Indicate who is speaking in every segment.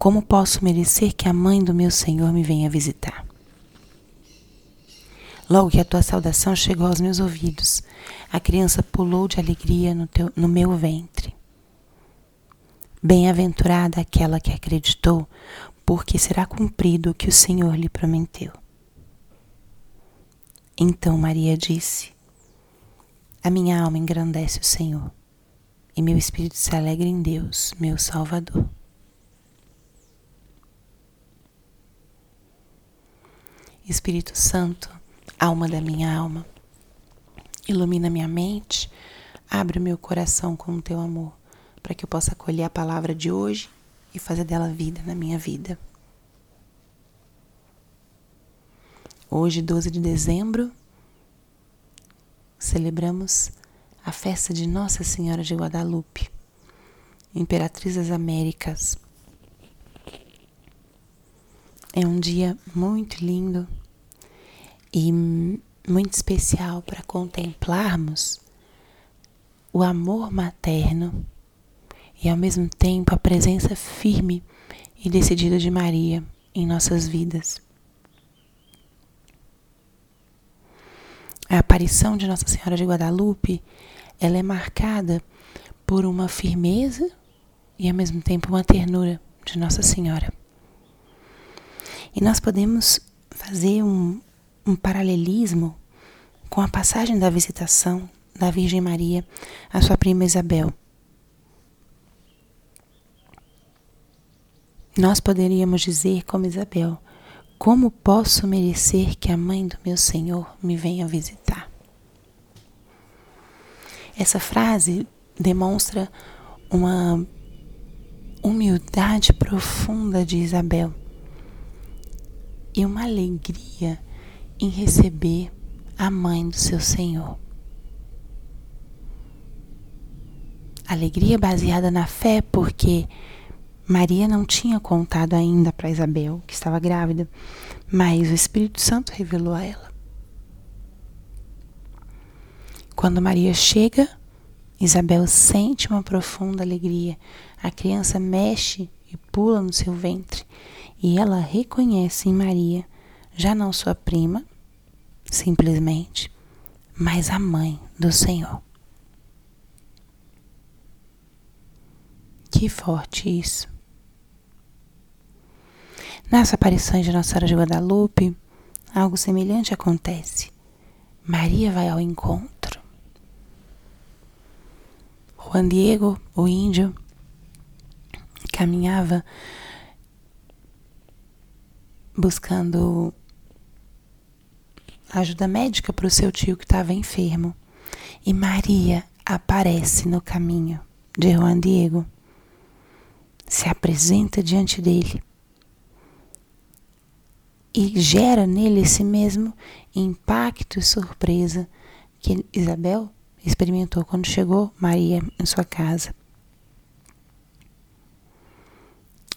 Speaker 1: Como posso merecer que a mãe do meu Senhor me venha visitar? Logo que a tua saudação chegou aos meus ouvidos, a criança pulou de alegria no, teu, no meu ventre. Bem-aventurada aquela que acreditou, porque será cumprido o que o Senhor lhe prometeu. Então Maria disse: A minha alma engrandece o Senhor, e meu espírito se alegra em Deus, meu Salvador Espírito Santo, alma da minha alma, ilumina minha mente, abre o meu coração com o teu amor, para que eu possa acolher a palavra de hoje e fazer dela vida na minha vida. Hoje, 12 de dezembro, celebramos a festa de Nossa Senhora de Guadalupe, Imperatriz das Américas. É um dia muito lindo e muito especial para contemplarmos o amor materno e ao mesmo tempo a presença firme e decidida de Maria em nossas vidas. A aparição de Nossa Senhora de Guadalupe, ela é marcada por uma firmeza e ao mesmo tempo uma ternura de Nossa Senhora. E nós podemos fazer um, um paralelismo com a passagem da visitação da Virgem Maria à sua prima Isabel. Nós poderíamos dizer, como Isabel, como posso merecer que a mãe do meu Senhor me venha visitar? Essa frase demonstra uma humildade profunda de Isabel e uma alegria em receber a mãe do seu Senhor. Alegria baseada na fé, porque Maria não tinha contado ainda para Isabel que estava grávida, mas o Espírito Santo revelou a ela. Quando Maria chega, Isabel sente uma profunda alegria. A criança mexe e pula no seu ventre, e ela reconhece em Maria já não sua prima, simplesmente, mas a mãe do Senhor. Que forte isso. Nas aparições de Nossa Senhora de Guadalupe, algo semelhante acontece. Maria vai ao encontro. Juan Diego, o índio, caminhava buscando ajuda médica para o seu tio que estava enfermo. E Maria aparece no caminho de Juan Diego, se apresenta diante dele e gera nele esse mesmo impacto e surpresa que Isabel experimentou quando chegou Maria em sua casa.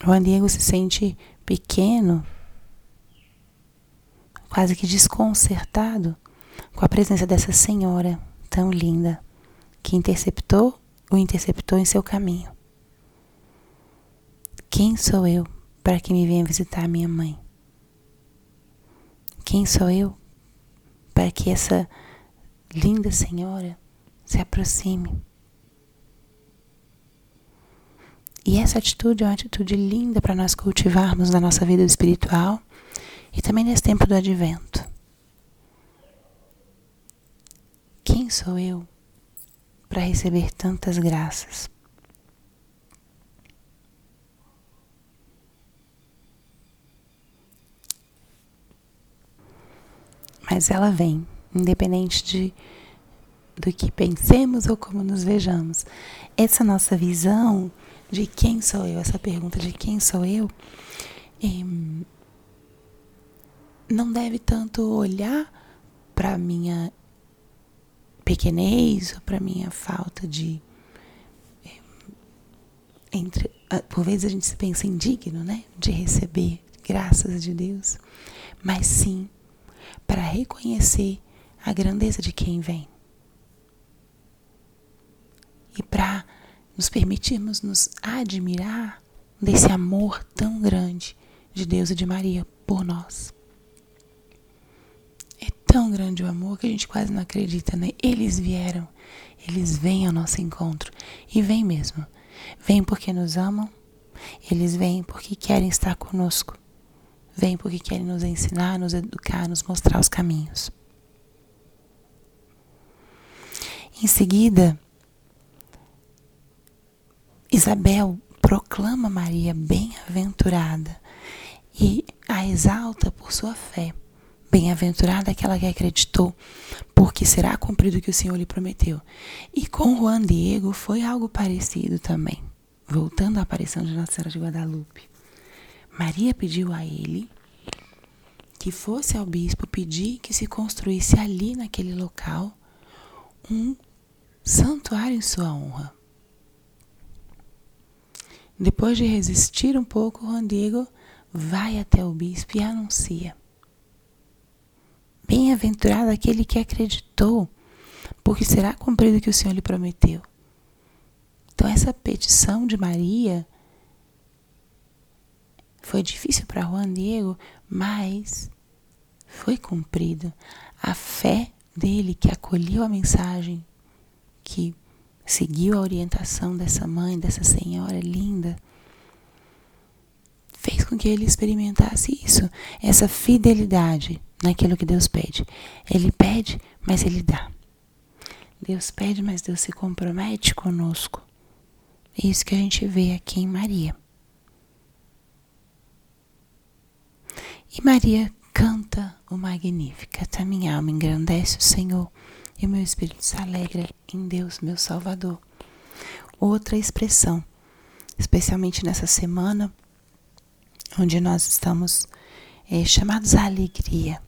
Speaker 1: Juan Diego se sente pequeno quase que desconcertado com a presença dessa senhora tão linda que interceptou o interceptou em seu caminho. Quem sou eu para que me venha visitar minha mãe? Quem sou eu para que essa linda senhora se aproxime? E essa atitude é uma atitude linda para nós cultivarmos na nossa vida espiritual e também nesse tempo do advento. Quem sou eu para receber tantas graças? Mas ela vem, independente de do que pensemos ou como nos vejamos. Essa nossa visão de quem sou eu, essa pergunta de quem sou eu, não deve tanto olhar para minha pequenez ou para minha falta de entre por vezes a gente se pensa indigno, né, de receber graças de Deus, mas sim para reconhecer a grandeza de quem vem e para nos permitirmos nos admirar desse amor tão grande de Deus e de Maria por nós. Tão grande o amor que a gente quase não acredita, né? Eles vieram, eles vêm ao nosso encontro e vêm mesmo. Vêm porque nos amam, eles vêm porque querem estar conosco, vêm porque querem nos ensinar, nos educar, nos mostrar os caminhos. Em seguida, Isabel proclama Maria bem-aventurada e a exalta por sua fé. Bem-aventurada aquela que acreditou, porque será cumprido o que o Senhor lhe prometeu. E com Juan Diego foi algo parecido também. Voltando à aparição de Nossa Senhora de Guadalupe. Maria pediu a ele que fosse ao bispo pedir que se construísse ali naquele local um santuário em sua honra. Depois de resistir um pouco, Juan Diego vai até o bispo e anuncia: Bem-aventurado aquele que acreditou, porque será cumprido o que o Senhor lhe prometeu. Então, essa petição de Maria foi difícil para Juan Diego, mas foi cumprido. A fé dele que acolheu a mensagem, que seguiu a orientação dessa mãe, dessa senhora linda, fez com que ele experimentasse isso, essa fidelidade naquilo que Deus pede. Ele pede, mas ele dá. Deus pede, mas Deus se compromete conosco. É isso que a gente vê aqui em Maria. E Maria canta o Magnificat. Minha alma engrandece o Senhor e meu espírito se alegra em Deus, meu Salvador. Outra expressão, especialmente nessa semana, onde nós estamos é, chamados à alegria.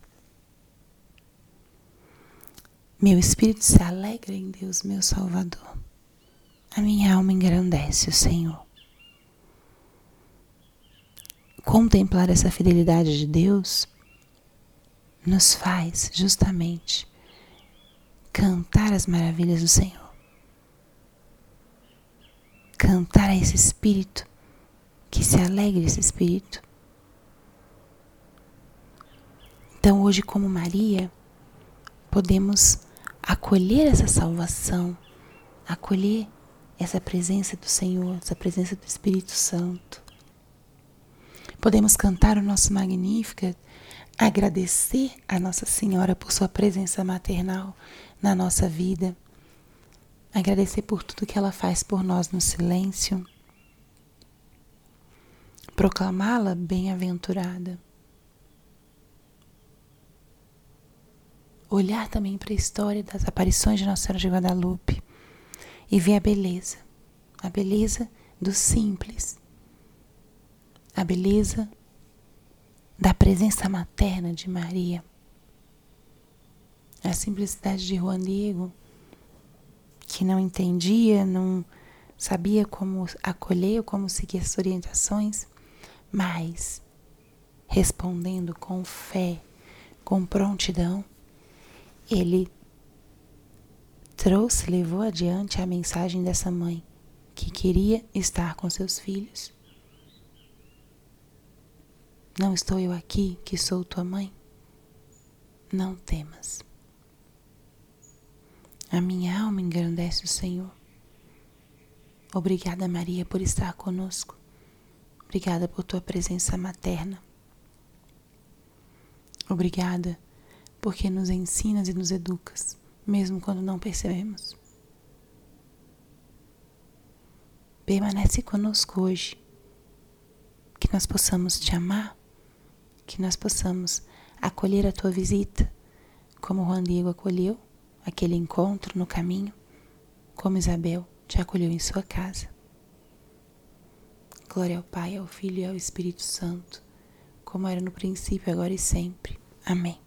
Speaker 1: Meu espírito se alegra em Deus, meu Salvador. A minha alma engrandece o Senhor. Contemplar essa fidelidade de Deus nos faz justamente cantar as maravilhas do Senhor. Cantar a esse Espírito, que se alegre esse Espírito. Então, hoje, como Maria, podemos acolher essa salvação, acolher essa presença do Senhor, essa presença do Espírito Santo. Podemos cantar o nosso Magnífica, agradecer a Nossa Senhora por sua presença maternal na nossa vida, agradecer por tudo que ela faz por nós no silêncio, proclamá-la bem-aventurada. Olhar também para a história das aparições de Nossa Senhora de Guadalupe e ver a beleza, a beleza do simples, a beleza da presença materna de Maria, a simplicidade de Juan Diego, que não entendia, não sabia como acolher, como seguir as orientações, mas respondendo com fé, com prontidão, ele trouxe, levou adiante a mensagem dessa mãe que queria estar com seus filhos. Não estou eu aqui que sou tua mãe? Não temas. A minha alma engrandece o Senhor. Obrigada, Maria, por estar conosco. Obrigada por tua presença materna. Obrigada porque nos ensinas e nos educas mesmo quando não percebemos. Permanece conosco hoje, que nós possamos te amar, que nós possamos acolher a tua visita, como Juan Diego acolheu aquele encontro no caminho, como Isabel te acolheu em sua casa. Glória ao Pai, ao Filho e ao Espírito Santo, como era no princípio, agora e sempre. Amém.